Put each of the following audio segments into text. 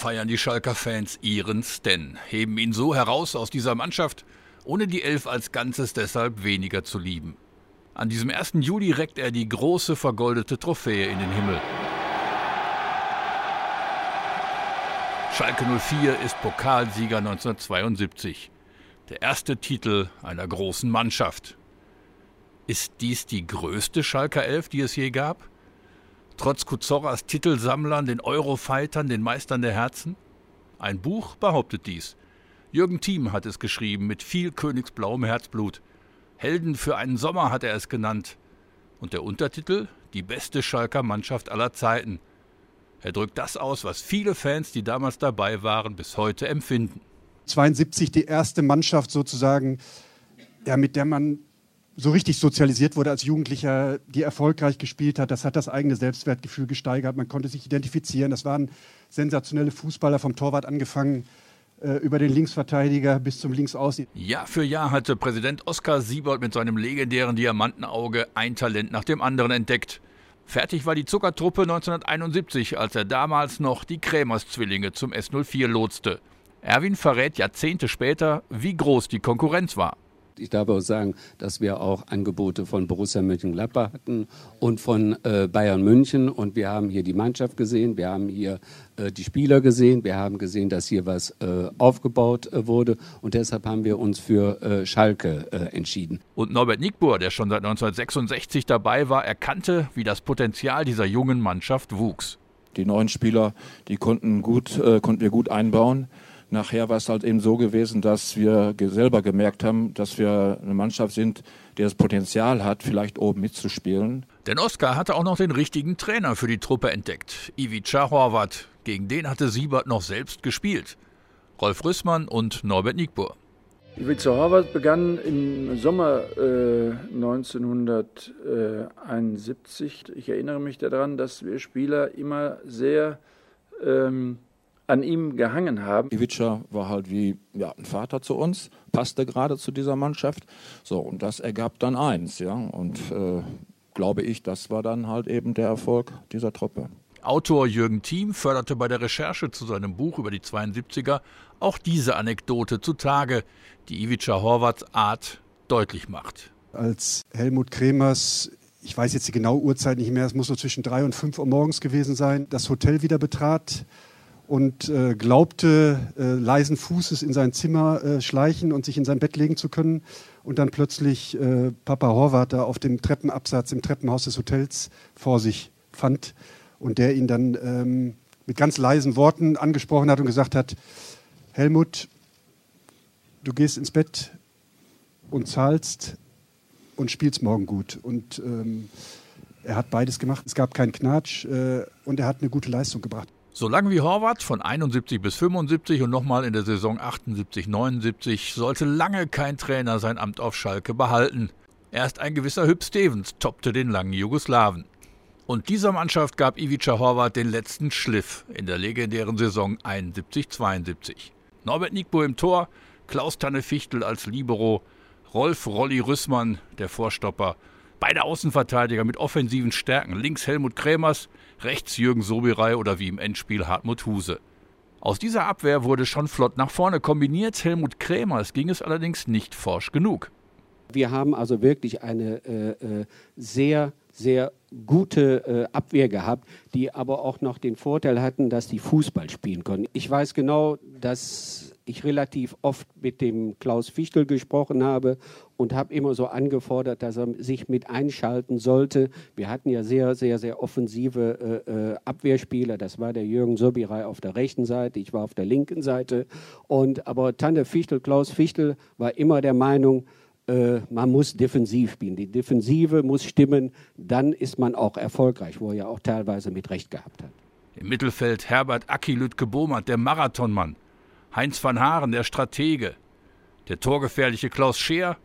feiern die Schalker Fans ihren Sten, heben ihn so heraus aus dieser Mannschaft, ohne die Elf als Ganzes deshalb weniger zu lieben. An diesem 1. Juli reckt er die große vergoldete Trophäe in den Himmel. Schalke 04 ist Pokalsieger 1972. Der erste Titel einer großen Mannschaft. Ist dies die größte Schalker Elf, die es je gab? Trotz Kuzorras Titelsammlern, den Eurofightern, den Meistern der Herzen? Ein Buch behauptet dies. Jürgen Thiem hat es geschrieben mit viel königsblauem Herzblut. Helden für einen Sommer hat er es genannt. Und der Untertitel Die beste Schalker Mannschaft aller Zeiten. Er drückt das aus, was viele Fans, die damals dabei waren, bis heute empfinden. 72 die erste Mannschaft sozusagen, ja, mit der man so richtig sozialisiert wurde als Jugendlicher, die erfolgreich gespielt hat. Das hat das eigene Selbstwertgefühl gesteigert. Man konnte sich identifizieren. Das waren sensationelle Fußballer vom Torwart angefangen äh, über den Linksverteidiger bis zum Linksaußen. Jahr für Jahr hatte Präsident Oskar Siebold mit seinem legendären Diamantenauge ein Talent nach dem anderen entdeckt. Fertig war die Zuckertruppe 1971, als er damals noch die Krämers-Zwillinge zum S04 lotste. Erwin verrät Jahrzehnte später, wie groß die Konkurrenz war. Ich darf auch sagen, dass wir auch Angebote von Borussia Mönchengladbach hatten und von äh, Bayern München. Und wir haben hier die Mannschaft gesehen, wir haben hier äh, die Spieler gesehen, wir haben gesehen, dass hier was äh, aufgebaut äh, wurde. Und deshalb haben wir uns für äh, Schalke äh, entschieden. Und Norbert Nickbohr, der schon seit 1966 dabei war, erkannte, wie das Potenzial dieser jungen Mannschaft wuchs. Die neuen Spieler, die konnten, gut, konnten wir gut einbauen. Nachher war es halt eben so gewesen, dass wir selber gemerkt haben, dass wir eine Mannschaft sind, die das Potenzial hat, vielleicht oben mitzuspielen. Denn Oskar hatte auch noch den richtigen Trainer für die Truppe entdeckt, Ivica Horvath. Gegen den hatte Siebert noch selbst gespielt. Rolf Rüssmann und Norbert Nickbur. Ivica Horvath begann im Sommer äh, 1971. Ich erinnere mich daran, dass wir Spieler immer sehr ähm, an ihm gehangen haben. Ivica war halt wie ja, ein Vater zu uns, passte gerade zu dieser Mannschaft. So, und das ergab dann eins, ja. Und äh, glaube ich, das war dann halt eben der Erfolg dieser Truppe. Autor Jürgen Thiem förderte bei der Recherche zu seinem Buch über die 72er auch diese Anekdote zutage, die Ivica Horvaths Art deutlich macht. Als Helmut Kremers ich weiß jetzt die genaue Uhrzeit nicht mehr, es muss so zwischen drei und fünf Uhr morgens gewesen sein, das Hotel wieder betrat, und äh, glaubte, äh, leisen Fußes in sein Zimmer äh, schleichen und sich in sein Bett legen zu können. Und dann plötzlich äh, Papa Horvath da auf dem Treppenabsatz im Treppenhaus des Hotels vor sich fand und der ihn dann ähm, mit ganz leisen Worten angesprochen hat und gesagt hat, Helmut, du gehst ins Bett und zahlst und spielst morgen gut. Und ähm, er hat beides gemacht. Es gab keinen Knatsch äh, und er hat eine gute Leistung gebracht. So lange wie Horvath von 71 bis 75 und nochmal in der Saison 78, 79 sollte lange kein Trainer sein Amt auf Schalke behalten. Erst ein gewisser Hüb Stevens toppte den langen Jugoslawen. Und dieser Mannschaft gab Ivica Horvath den letzten Schliff in der legendären Saison 71-72. Norbert Nickbo im Tor, Klaus Tanne Fichtel als Libero, Rolf Rolli Rüssmann, der Vorstopper, beide Außenverteidiger mit offensiven Stärken, links Helmut Krämers, rechts Jürgen Sobirei oder wie im Endspiel Hartmut Huse. Aus dieser Abwehr wurde schon flott nach vorne kombiniert. Helmut Krämers ging es allerdings nicht forsch genug. Wir haben also wirklich eine äh, äh sehr, sehr gute äh, Abwehr gehabt, die aber auch noch den Vorteil hatten, dass die Fußball spielen konnten. Ich weiß genau, dass ich relativ oft mit dem Klaus Fichtel gesprochen habe und habe immer so angefordert, dass er sich mit einschalten sollte. Wir hatten ja sehr, sehr, sehr offensive äh, äh Abwehrspieler. Das war der Jürgen Sobirei auf der rechten Seite, ich war auf der linken Seite. Und, aber Tante Fichtel, Klaus Fichtel war immer der Meinung, äh, man muss defensiv spielen. Die Defensive muss stimmen, dann ist man auch erfolgreich, wo er ja auch teilweise mit Recht gehabt hat. Im Mittelfeld Herbert Aki Lütke-Bohmert, der Marathonmann. Heinz van Haaren, der Stratege, der torgefährliche Klaus Scheer,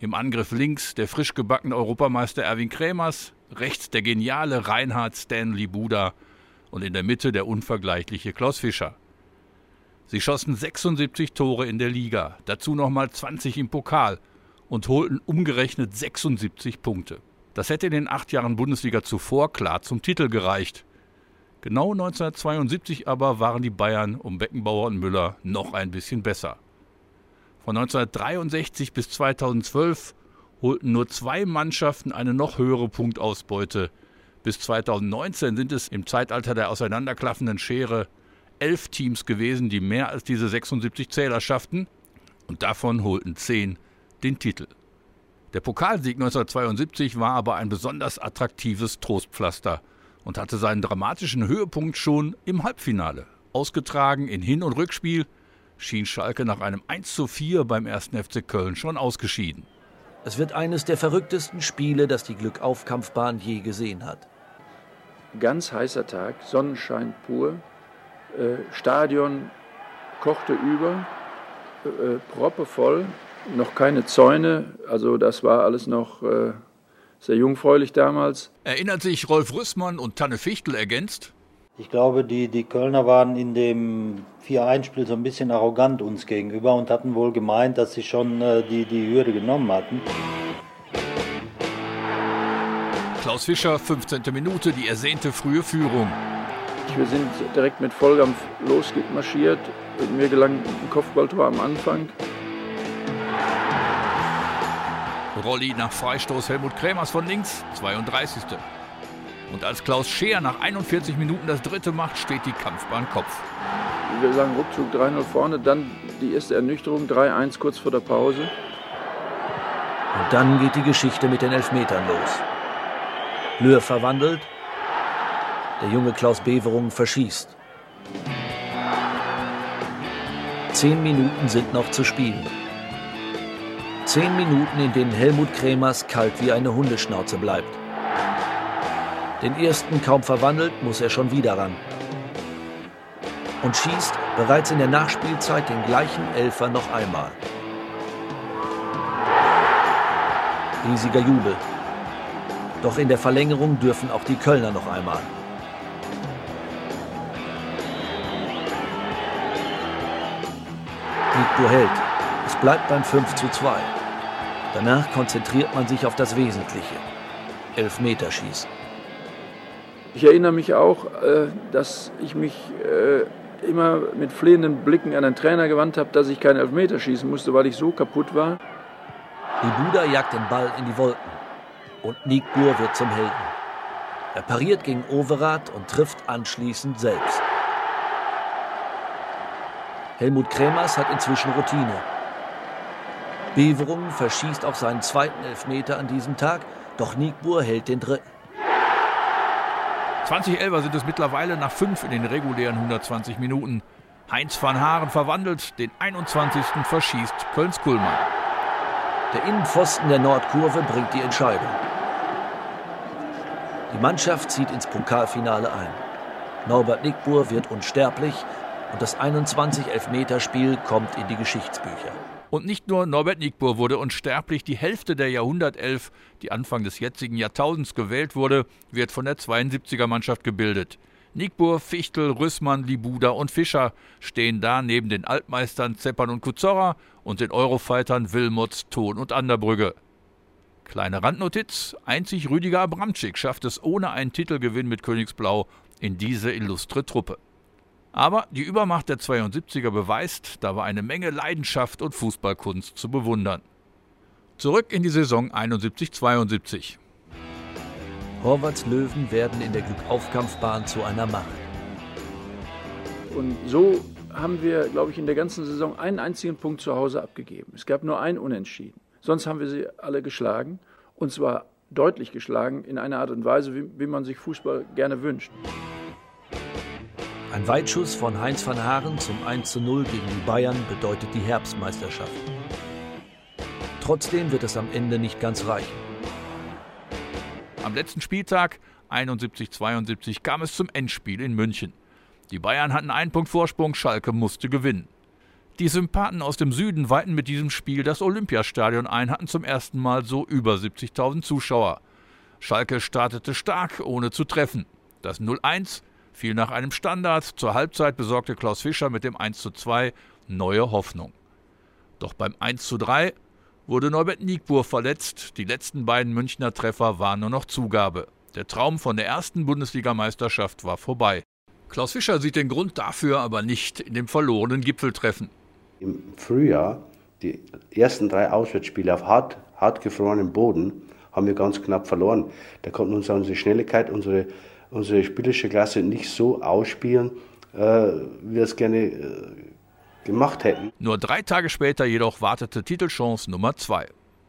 im Angriff links der frisch gebackene Europameister Erwin Krämers, rechts der geniale Reinhard Stanley Buda und in der Mitte der unvergleichliche Klaus Fischer. Sie schossen 76 Tore in der Liga, dazu nochmal 20 im Pokal und holten umgerechnet 76 Punkte. Das hätte in den acht Jahren Bundesliga zuvor klar zum Titel gereicht. Genau 1972 aber waren die Bayern um Beckenbauer und Müller noch ein bisschen besser. Von 1963 bis 2012 holten nur zwei Mannschaften eine noch höhere Punktausbeute. Bis 2019 sind es im Zeitalter der auseinanderklaffenden Schere elf Teams gewesen, die mehr als diese 76 Zähler schafften. Und davon holten zehn den Titel. Der Pokalsieg 1972 war aber ein besonders attraktives Trostpflaster und hatte seinen dramatischen Höhepunkt schon im Halbfinale. Ausgetragen in Hin- und Rückspiel schien Schalke nach einem 1:4 beim 1. FC Köln schon ausgeschieden. Es wird eines der verrücktesten Spiele, das die Glückaufkampfbahn je gesehen hat. Ganz heißer Tag, Sonnenschein pur, äh, Stadion kochte über, äh, proppevoll, noch keine Zäune, also das war alles noch äh, sehr jungfräulich damals. Erinnert sich Rolf Rüssmann und Tanne Fichtel ergänzt? Ich glaube, die, die Kölner waren in dem 4-1-Spiel so ein bisschen arrogant uns gegenüber und hatten wohl gemeint, dass sie schon äh, die, die Hürde genommen hatten. Klaus Fischer, 15. Minute, die ersehnte frühe Führung. Wir sind direkt mit Vollkampf losmarschiert. Mir gelang ein Kopfballtor am Anfang. Rolli nach Freistoß Helmut Krämers von links, 32. Und als Klaus Scheer nach 41 Minuten das dritte macht, steht die Kampfbahn Kopf. Wir sagen Rückzug 3-0 vorne, dann die erste Ernüchterung 3-1 kurz vor der Pause. Und dann geht die Geschichte mit den Elfmetern los. Löhr verwandelt, der junge Klaus Beverung verschießt. Zehn Minuten sind noch zu spielen. Zehn Minuten, in denen Helmut Kremers kalt wie eine Hundeschnauze bleibt. Den ersten kaum verwandelt, muss er schon wieder ran. Und schießt bereits in der Nachspielzeit den gleichen Elfer noch einmal. Riesiger Jubel. Doch in der Verlängerung dürfen auch die Kölner noch einmal. Nico hält. Es bleibt beim 5 zu 2. Danach konzentriert man sich auf das Wesentliche. Elfmeterschießen. Ich erinnere mich auch, äh, dass ich mich äh, immer mit flehenden Blicken an den Trainer gewandt habe, dass ich keinen Elfmeter schießen musste, weil ich so kaputt war. Die Buda jagt den Ball in die Wolken und Nigbur wird zum Helden. Er pariert gegen Overath und trifft anschließend selbst. Helmut Krämers hat inzwischen Routine. Beverung verschießt auch seinen zweiten Elfmeter an diesem Tag, doch Nigbur hält den dritten. 20 Elfer sind es mittlerweile nach fünf in den regulären 120 Minuten. Heinz van Haaren verwandelt, den 21. verschießt Kölns Kuhlmann. Der Innenpfosten der Nordkurve bringt die Entscheidung. Die Mannschaft zieht ins Pokalfinale ein. Norbert Nickbur wird unsterblich und das 21-Elfmeterspiel kommt in die Geschichtsbücher. Und nicht nur Norbert Nigbur wurde unsterblich, die Hälfte der Jahrhundertelf, die Anfang des jetzigen Jahrtausends gewählt wurde, wird von der 72er Mannschaft gebildet. Nigbur, Fichtel, Rüssmann, Libuda und Fischer stehen da neben den Altmeistern Zeppern und Kuzorra und den Eurofightern Wilmots, Thon und Anderbrügge. Kleine Randnotiz: Einzig Rüdiger Abramczyk schafft es ohne einen Titelgewinn mit Königsblau in diese illustre Truppe. Aber die Übermacht der 72er beweist, da war eine Menge Leidenschaft und Fußballkunst zu bewundern. Zurück in die Saison 71-72. Horvaths Löwen werden in der Glückaufkampfbahn zu einer Macht. Und so haben wir, glaube ich, in der ganzen Saison einen einzigen Punkt zu Hause abgegeben. Es gab nur ein Unentschieden. Sonst haben wir sie alle geschlagen. Und zwar deutlich geschlagen in einer Art und Weise, wie, wie man sich Fußball gerne wünscht. Ein Weitschuss von Heinz van Haaren zum 1 zu 0 gegen die Bayern bedeutet die Herbstmeisterschaft. Trotzdem wird es am Ende nicht ganz reichen. Am letzten Spieltag 71-72 kam es zum Endspiel in München. Die Bayern hatten einen Punkt Vorsprung, Schalke musste gewinnen. Die Sympathen aus dem Süden weiten mit diesem Spiel das Olympiastadion ein, hatten zum ersten Mal so über 70.000 Zuschauer. Schalke startete stark, ohne zu treffen. Das 0-1 fiel nach einem Standard. Zur Halbzeit besorgte Klaus Fischer mit dem 1 zu 2 neue Hoffnung. Doch beim 1 zu 3 wurde Norbert Niegbur verletzt. Die letzten beiden Münchner Treffer waren nur noch Zugabe. Der Traum von der ersten Bundesligameisterschaft war vorbei. Klaus Fischer sieht den Grund dafür aber nicht in dem verlorenen Gipfeltreffen. Im Frühjahr, die ersten drei Auswärtsspiele auf hart, hart gefrorenem Boden, haben wir ganz knapp verloren. Da konnten uns unsere Schnelligkeit, unsere, unsere spielerische Klasse nicht so ausspielen, äh, wie wir es gerne äh, gemacht hätten. Nur drei Tage später jedoch wartete Titelchance Nummer zwei.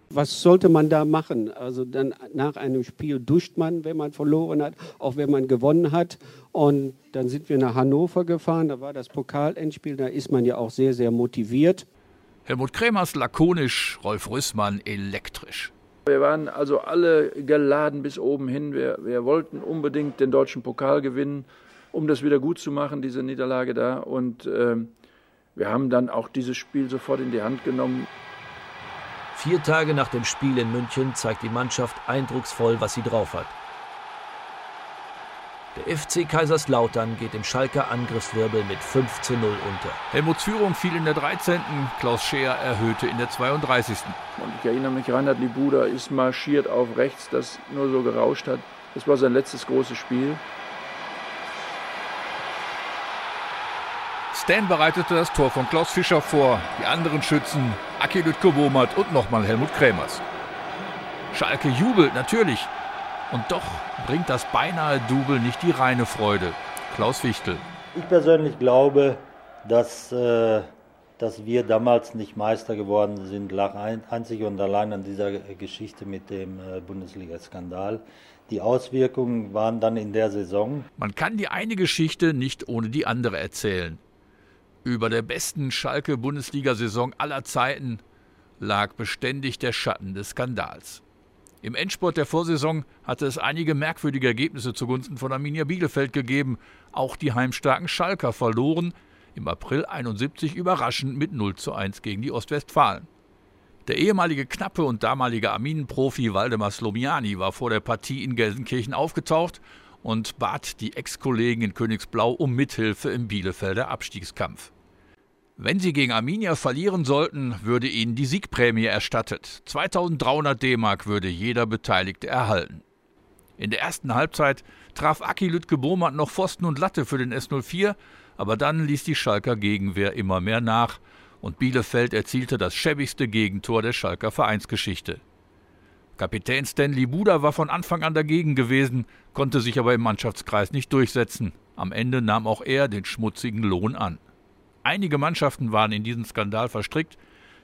Was sollte man da machen? Also dann nach einem Spiel duscht man, wenn man verloren hat, auch wenn man gewonnen hat. Und dann sind wir nach Hannover gefahren, da war das Pokalendspiel, da ist man ja auch sehr, sehr motiviert. Helmut Kremers lakonisch, Rolf Rüssmann elektrisch. Wir waren also alle geladen bis oben hin. Wir, wir wollten unbedingt den deutschen Pokal gewinnen, um das wieder gut zu machen, diese Niederlage da. Und äh, wir haben dann auch dieses Spiel sofort in die Hand genommen. Vier Tage nach dem Spiel in München zeigt die Mannschaft eindrucksvoll, was sie drauf hat. Der FC Kaiserslautern geht im Schalker Angriffswirbel mit 5 zu 0 unter. Helmuts Führung fiel in der 13., Klaus Scheer erhöhte in der 32. Und ich erinnere mich, Reinhard Libuda ist marschiert auf rechts, das nur so gerauscht hat. Das war sein letztes großes Spiel. Stan bereitete das Tor von Klaus Fischer vor. Die anderen Schützen Aki Lütke-Womert und nochmal Helmut Krämers. Schalke jubelt natürlich. Und doch bringt das beinahe Double nicht die reine Freude. Klaus Wichtel. Ich persönlich glaube, dass, äh, dass wir damals nicht Meister geworden sind, lag ein, einzig und allein an dieser Geschichte mit dem äh, Bundesliga-Skandal. Die Auswirkungen waren dann in der Saison. Man kann die eine Geschichte nicht ohne die andere erzählen. Über der besten Schalke-Bundesliga-Saison aller Zeiten lag beständig der Schatten des Skandals. Im Endspurt der Vorsaison hatte es einige merkwürdige Ergebnisse zugunsten von Arminia Bielefeld gegeben. Auch die heimstarken Schalker verloren im April 71 überraschend mit 0 zu 1 gegen die Ostwestfalen. Der ehemalige Knappe und damalige Arminenprofi Waldemar Slomiani war vor der Partie in Gelsenkirchen aufgetaucht und bat die Ex-Kollegen in Königsblau um Mithilfe im Bielefelder Abstiegskampf. Wenn sie gegen Arminia verlieren sollten, würde ihnen die Siegprämie erstattet. 2300 D-Mark würde jeder Beteiligte erhalten. In der ersten Halbzeit traf Aki Lütke Bohmann noch Pfosten und Latte für den S04, aber dann ließ die Schalker Gegenwehr immer mehr nach und Bielefeld erzielte das schäbigste Gegentor der Schalker Vereinsgeschichte. Kapitän Stanley Buda war von Anfang an dagegen gewesen, konnte sich aber im Mannschaftskreis nicht durchsetzen. Am Ende nahm auch er den schmutzigen Lohn an. Einige Mannschaften waren in diesen Skandal verstrickt,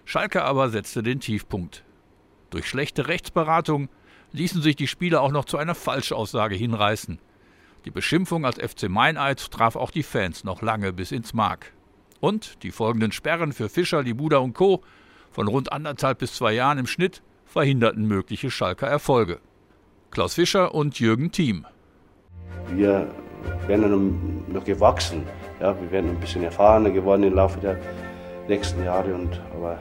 Schalke aber setzte den Tiefpunkt. Durch schlechte Rechtsberatung ließen sich die Spieler auch noch zu einer Falschaussage hinreißen. Die Beschimpfung als FC Meineid traf auch die Fans noch lange bis ins Mark. Und die folgenden Sperren für Fischer, Libuda und Co. von rund anderthalb bis zwei Jahren im Schnitt verhinderten mögliche Schalker Erfolge. Klaus Fischer und Jürgen Thiem. Wir werden noch gewachsen ja, wir werden ein bisschen erfahrener geworden im Laufe der nächsten Jahre, und, aber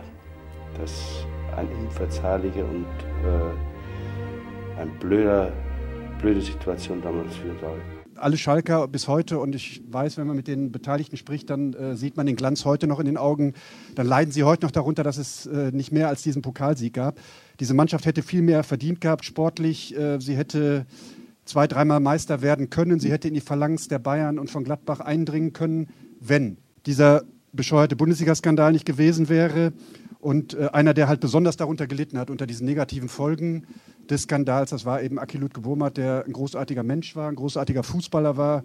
das ist ein unverzeihlicher und äh, ein blöder, blöde Situation damals für uns alle alle Schalker bis heute, und ich weiß, wenn man mit den Beteiligten spricht, dann äh, sieht man den Glanz heute noch in den Augen. Dann leiden sie heute noch darunter, dass es äh, nicht mehr als diesen Pokalsieg gab. Diese Mannschaft hätte viel mehr verdient gehabt, sportlich. Äh, sie hätte zwei, dreimal Meister werden können. Sie hätte in die Phalanx der Bayern und von Gladbach eindringen können, wenn dieser bescheuerte Bundesliga-Skandal nicht gewesen wäre. Und äh, einer, der halt besonders darunter gelitten hat, unter diesen negativen Folgen des Skandals, das war eben Aki Ludke Wurmert, der ein großartiger Mensch war, ein großartiger Fußballer war,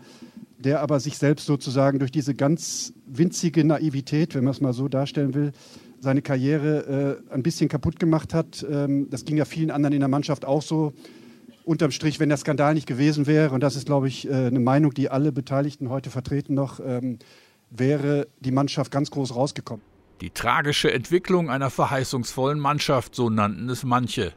der aber sich selbst sozusagen durch diese ganz winzige Naivität, wenn man es mal so darstellen will, seine Karriere äh, ein bisschen kaputt gemacht hat. Ähm, das ging ja vielen anderen in der Mannschaft auch so unterm Strich, wenn der Skandal nicht gewesen wäre, und das ist, glaube ich, äh, eine Meinung, die alle Beteiligten heute vertreten noch, ähm, wäre die Mannschaft ganz groß rausgekommen. Die tragische Entwicklung einer verheißungsvollen Mannschaft, so nannten es manche.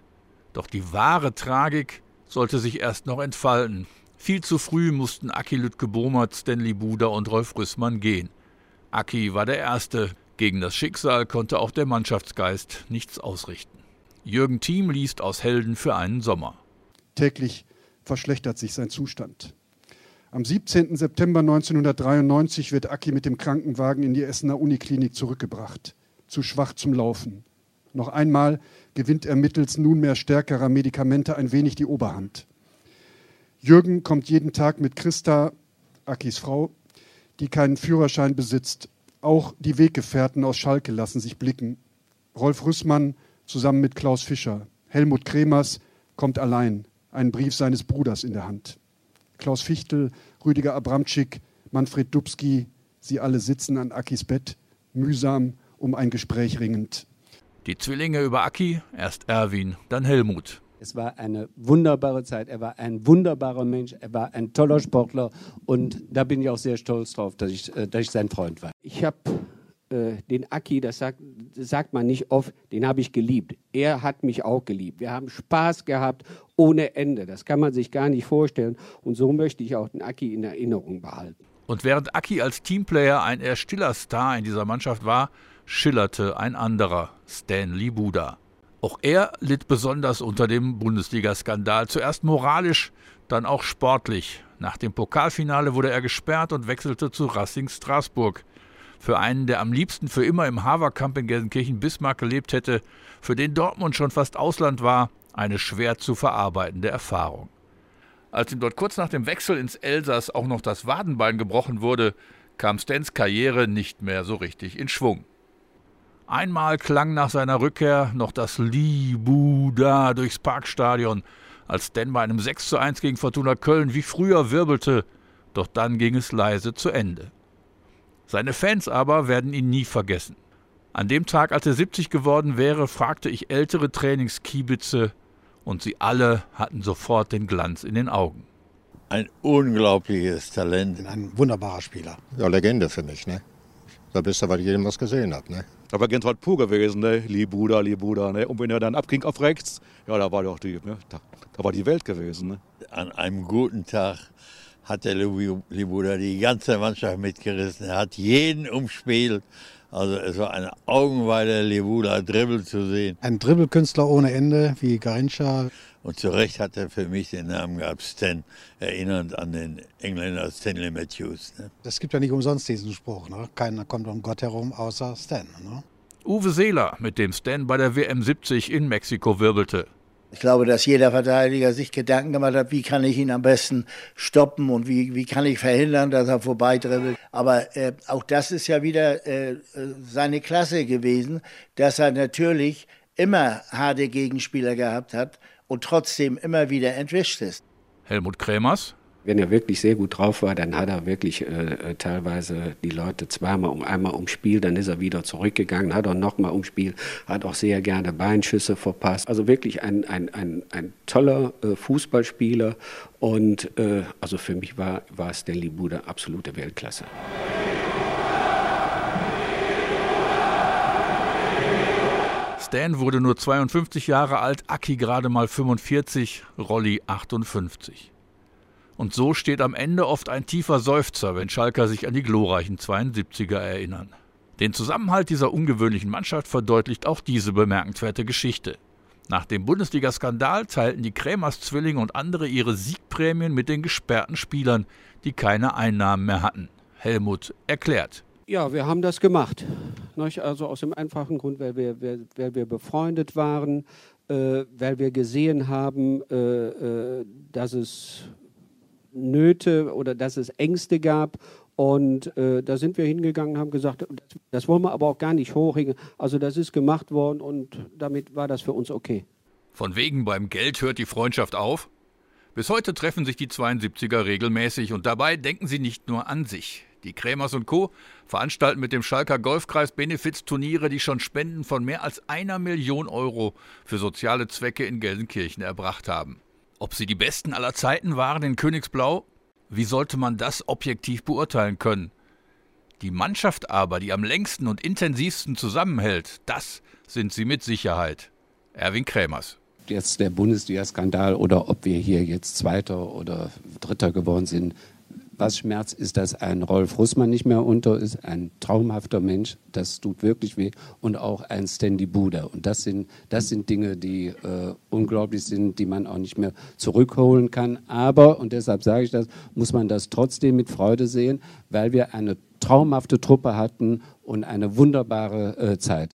Doch die wahre Tragik sollte sich erst noch entfalten. Viel zu früh mussten Aki Lütke Bomert, Stanley Buder und Rolf Rüssmann gehen. Aki war der Erste. Gegen das Schicksal konnte auch der Mannschaftsgeist nichts ausrichten. Jürgen Thiem liest aus Helden für einen Sommer. Täglich verschlechtert sich sein Zustand. Am 17. September 1993 wird Aki mit dem Krankenwagen in die Essener Uniklinik zurückgebracht. Zu schwach zum Laufen. Noch einmal gewinnt er mittels nunmehr stärkerer Medikamente ein wenig die Oberhand. Jürgen kommt jeden Tag mit Christa, Akis Frau, die keinen Führerschein besitzt. Auch die Weggefährten aus Schalke lassen sich blicken. Rolf Rüssmann zusammen mit Klaus Fischer. Helmut Kremers kommt allein, einen Brief seines Bruders in der Hand. Klaus Fichtel, Rüdiger Abramczyk, Manfred Dubski, sie alle sitzen an Akis Bett, mühsam um ein Gespräch ringend. Die Zwillinge über Aki, erst Erwin, dann Helmut. Es war eine wunderbare Zeit. Er war ein wunderbarer Mensch. Er war ein toller Sportler. Und da bin ich auch sehr stolz drauf, dass ich, äh, dass ich sein Freund war. Ich habe äh, den Aki, das sagt, sagt man nicht oft, den habe ich geliebt. Er hat mich auch geliebt. Wir haben Spaß gehabt ohne Ende. Das kann man sich gar nicht vorstellen. Und so möchte ich auch den Aki in Erinnerung behalten. Und während Aki als Teamplayer ein eher stiller Star in dieser Mannschaft war, schillerte ein anderer, Stanley Buda. Auch er litt besonders unter dem Bundesliga-Skandal. Zuerst moralisch, dann auch sportlich. Nach dem Pokalfinale wurde er gesperrt und wechselte zu Racing Straßburg. Für einen, der am liebsten für immer im Haverkamp in Gelsenkirchen-Bismarck gelebt hätte, für den Dortmund schon fast Ausland war, eine schwer zu verarbeitende Erfahrung. Als ihm dort kurz nach dem Wechsel ins Elsass auch noch das Wadenbein gebrochen wurde, kam Stens Karriere nicht mehr so richtig in Schwung. Einmal klang nach seiner Rückkehr noch das Libuda durchs Parkstadion, als Stan bei einem 6 zu 1 gegen Fortuna Köln wie früher wirbelte, doch dann ging es leise zu Ende. Seine Fans aber werden ihn nie vergessen. An dem Tag, als er 70 geworden wäre, fragte ich ältere Trainingskiebitze und sie alle hatten sofort den Glanz in den Augen. Ein unglaubliches Talent. Ein wunderbarer Spieler. Ja, Legende für mich, ne? Da bist du, weil jedem was gesehen hat, ne? Da war Gentwald pur gewesen, ne? Libuda, Libuda, ne? Und wenn er dann abging auf rechts, ja, da war doch die, ne? da, da war die Welt gewesen, ne? An einem guten Tag hat der Libuda die ganze Mannschaft mitgerissen. Er hat jeden umspielt. Also es war eine Augenweide, Libuda Dribbel zu sehen. Ein Dribbelkünstler ohne Ende, wie Garincha. Und zu Recht hat er für mich den Namen gehabt, Stan, erinnernd an den Engländer Stanley Matthews. Ne? Es gibt ja nicht umsonst diesen Spruch, ne? keiner kommt um Gott herum außer Stan. Ne? Uwe Seeler, mit dem Stan bei der WM 70 in Mexiko wirbelte. Ich glaube, dass jeder Verteidiger sich Gedanken gemacht hat, wie kann ich ihn am besten stoppen und wie, wie kann ich verhindern, dass er vorbeidribbelt. Aber äh, auch das ist ja wieder äh, seine Klasse gewesen, dass er natürlich immer harte Gegenspieler gehabt hat und trotzdem immer wieder entwischt ist. Helmut Krämers. Wenn er wirklich sehr gut drauf war, dann hat er wirklich äh, teilweise die Leute zweimal um einmal umspielt, dann ist er wieder zurückgegangen, hat auch nochmal umspielt, hat auch sehr gerne Beinschüsse verpasst. Also wirklich ein, ein, ein, ein toller äh, Fußballspieler und äh, also für mich war, war Stanley Buda absolute Weltklasse. Stan wurde nur 52 Jahre alt, Aki gerade mal 45, Rolli 58. Und so steht am Ende oft ein tiefer Seufzer, wenn Schalker sich an die glorreichen 72er erinnern. Den Zusammenhalt dieser ungewöhnlichen Mannschaft verdeutlicht auch diese bemerkenswerte Geschichte. Nach dem Bundesliga-Skandal teilten die Krämers Zwillinge und andere ihre Siegprämien mit den gesperrten Spielern, die keine Einnahmen mehr hatten. Helmut erklärt. Ja, wir haben das gemacht. Also aus dem einfachen Grund, weil wir, weil wir befreundet waren, äh, weil wir gesehen haben, äh, äh, dass es Nöte oder dass es Ängste gab. Und da sind wir hingegangen haben gesagt, das wollen wir aber auch gar nicht hochhängen. Also das ist gemacht worden und damit war das für uns okay. Von wegen beim Geld hört die Freundschaft auf? Bis heute treffen sich die 72er regelmäßig und dabei denken sie nicht nur an sich. Die Krämers und Co. veranstalten mit dem Schalker Golfkreis Benefizturniere, die schon Spenden von mehr als einer Million Euro für soziale Zwecke in Gelsenkirchen erbracht haben. Ob sie die besten aller Zeiten waren in Königsblau? Wie sollte man das objektiv beurteilen können? Die Mannschaft aber, die am längsten und intensivsten zusammenhält, das sind sie mit Sicherheit. Erwin Krämers jetzt der Bundesliga-Skandal oder ob wir hier jetzt Zweiter oder Dritter geworden sind, was schmerzt, ist, dass ein Rolf Russmann nicht mehr unter ist, ein traumhafter Mensch, das tut wirklich weh, und auch ein Standy Buda. Und das sind, das sind Dinge, die äh, unglaublich sind, die man auch nicht mehr zurückholen kann. Aber, und deshalb sage ich das, muss man das trotzdem mit Freude sehen, weil wir eine traumhafte Truppe hatten und eine wunderbare äh, Zeit.